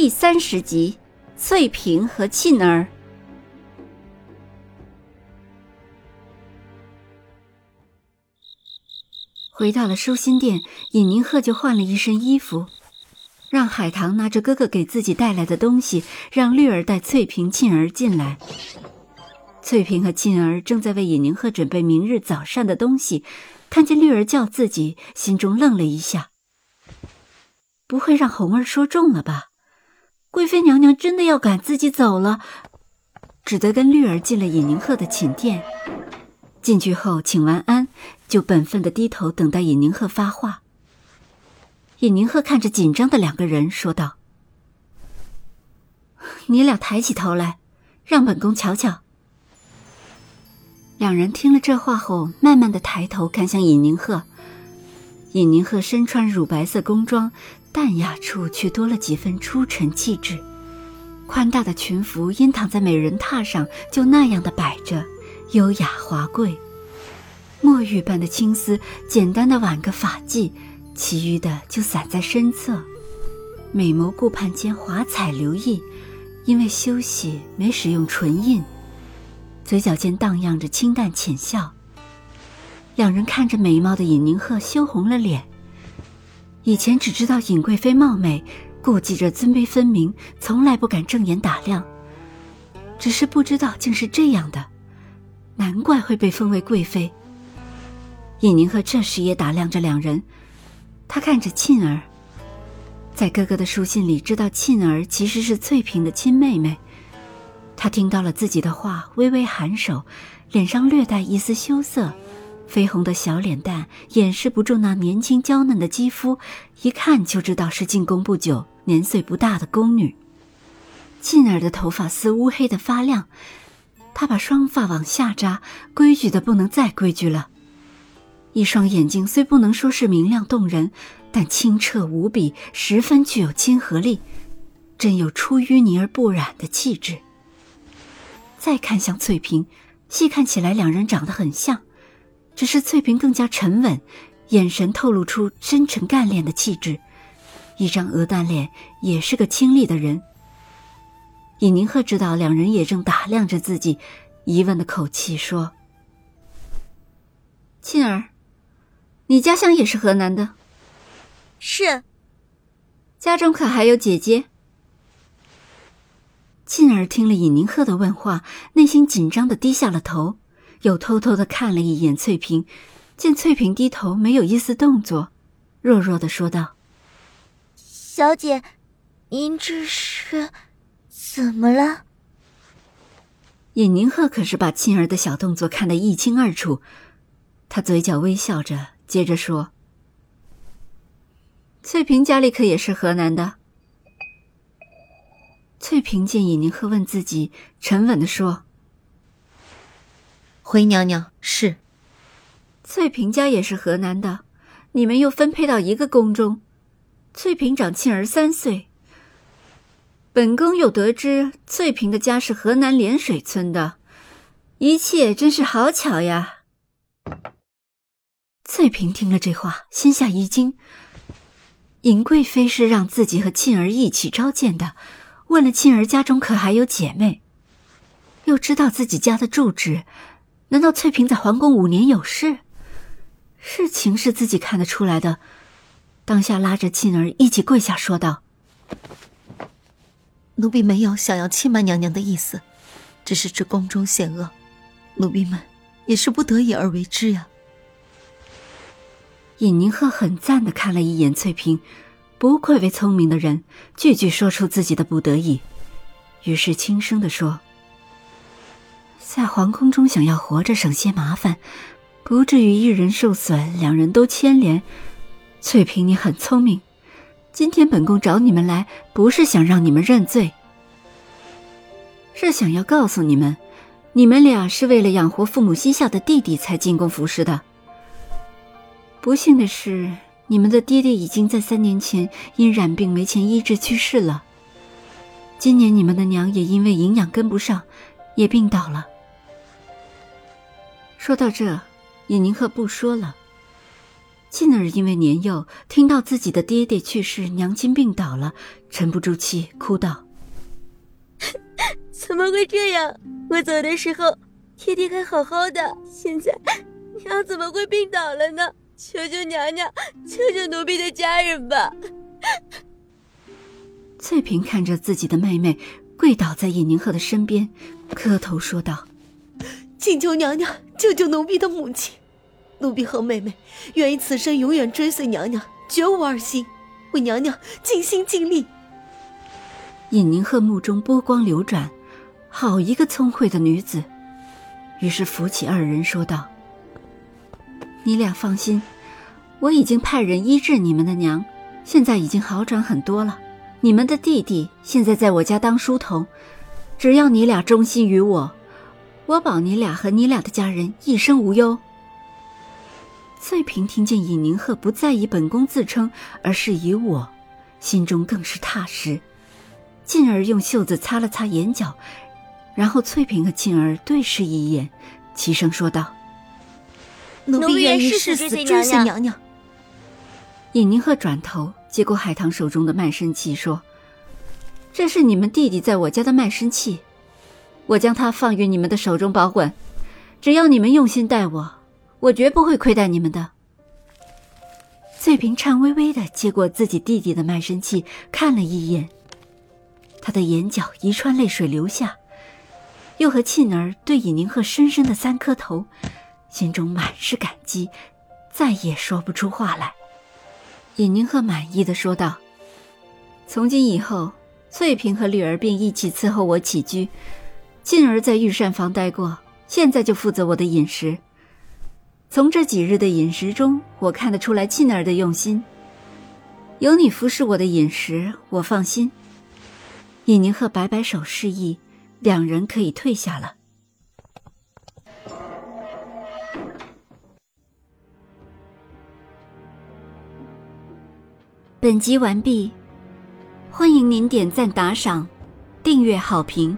第三十集，翠萍和沁儿回到了舒心殿，尹宁鹤就换了一身衣服，让海棠拿着哥哥给自己带来的东西，让绿儿带翠萍、沁儿进来。翠萍和沁儿正在为尹宁鹤准备明日早膳的东西，看见绿儿叫自己，心中愣了一下，不会让红儿说中了吧？贵妃娘娘真的要赶自己走了，只得跟绿儿进了尹宁鹤的寝殿。进去后请完安，就本分的低头等待尹宁鹤发话。尹宁鹤看着紧张的两个人，说道：“你俩抬起头来，让本宫瞧瞧。”两人听了这话后，慢慢的抬头看向尹宁鹤。尹宁鹤身穿乳白色宫装。淡雅处却多了几分出尘气质，宽大的裙服因躺在美人榻上就那样的摆着，优雅华贵。墨玉般的青丝，简单的挽个发髻，其余的就散在身侧。美眸顾盼间华彩流溢，因为休息没使用唇印，嘴角间荡漾着清淡浅笑。两人看着美貌的尹宁鹤羞红了脸。以前只知道尹贵妃貌美，顾忌着尊卑分明，从来不敢正眼打量。只是不知道竟是这样的，难怪会被封为贵妃。尹宁鹤这时也打量着两人，他看着沁儿，在哥哥的书信里知道沁儿其实是翠萍的亲妹妹。他听到了自己的话，微微颔首，脸上略带一丝羞涩。绯红的小脸蛋掩饰不住那年轻娇嫩的肌肤，一看就知道是进宫不久、年岁不大的宫女。沁儿的头发丝乌黑的发亮，她把双发往下扎，规矩的不能再规矩了。一双眼睛虽不能说是明亮动人，但清澈无比，十分具有亲和力，真有出淤泥而不染的气质。再看向翠萍，细看起来两人长得很像。只是翠萍更加沉稳，眼神透露出深沉干练的气质，一张鹅蛋脸，也是个清丽的人。尹宁鹤知道两人也正打量着自己，疑问的口气说：“沁儿，你家乡也是河南的？是。家中可还有姐姐？”沁儿听了尹宁鹤的问话，内心紧张的低下了头。又偷偷的看了一眼翠萍，见翠萍低头，没有一丝动作，弱弱的说道：“小姐，您这是怎么了？”尹宁鹤可是把沁儿的小动作看得一清二楚，他嘴角微笑着，接着说：“翠萍家里可也是河南的？”翠萍见尹宁鹤问自己，沉稳的说。回娘娘是，翠萍家也是河南的，你们又分配到一个宫中。翠萍长沁儿三岁。本宫又得知翠萍的家是河南涟水村的，一切真是好巧呀。翠萍听了这话，心下一惊。尹贵妃是让自己和沁儿一起召见的，问了沁儿家中可还有姐妹，又知道自己家的住址。难道翠萍在皇宫五年有事？事情是自己看得出来的。当下拉着沁儿一起跪下说道：“奴婢没有想要欺瞒娘娘的意思，只是这宫中险恶，奴婢们也是不得已而为之呀。”尹宁鹤很赞的看了一眼翠萍，不愧为聪明的人，句句说出自己的不得已，于是轻声的说。在皇宫中想要活着省些麻烦，不至于一人受损，两人都牵连。翠萍，你很聪明，今天本宫找你们来，不是想让你们认罪，是想要告诉你们，你们俩是为了养活父母膝下的弟弟才进宫服侍的。不幸的是，你们的爹爹已经在三年前因染病没钱医治去世了。今年你们的娘也因为营养跟不上，也病倒了。说到这，尹宁鹤不说了。静儿因为年幼，听到自己的爹爹去世，娘亲病倒了，沉不住气，哭道：“怎么会这样？我走的时候，爹爹还好好的，现在娘怎么会病倒了呢？求求娘娘，救救奴婢的家人吧！”翠萍看着自己的妹妹跪倒在尹宁鹤的身边，磕头说道：“请求娘娘救救奴婢的母亲，奴婢和妹妹愿意此生永远追随娘娘，绝无二心，为娘娘尽心尽力。”尹宁鹤目中波光流转，好一个聪慧的女子，于是扶起二人说道：“你俩放心，我已经派人医治你们的娘，现在已经好转很多了。”你们的弟弟现在在我家当书童，只要你俩忠心于我，我保你俩和你俩的家人一生无忧。翠萍听见尹宁鹤不再以本宫自称，而是以我，心中更是踏实。进而用袖子擦了擦眼角，然后翠萍和沁儿对视一眼，齐声说道：“奴婢愿意誓死追随娘娘。”尹宁鹤转头。接过海棠手中的卖身契，说：“这是你们弟弟在我家的卖身契，我将它放于你们的手中保管。只要你们用心待我，我绝不会亏待你们的。”翠萍颤巍巍的接过自己弟弟的卖身契，看了一眼，她的眼角一串泪水流下，又和沁儿对尹宁鹤深深的三磕头，心中满是感激，再也说不出话来。尹宁鹤满意的说道：“从今以后，翠萍和绿儿便一起伺候我起居。静儿在御膳房待过，现在就负责我的饮食。从这几日的饮食中，我看得出来沁儿的用心。有你服侍我的饮食，我放心。”尹宁鹤摆摆手示意，两人可以退下了。本集完毕，欢迎您点赞、打赏、订阅、好评，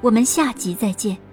我们下集再见。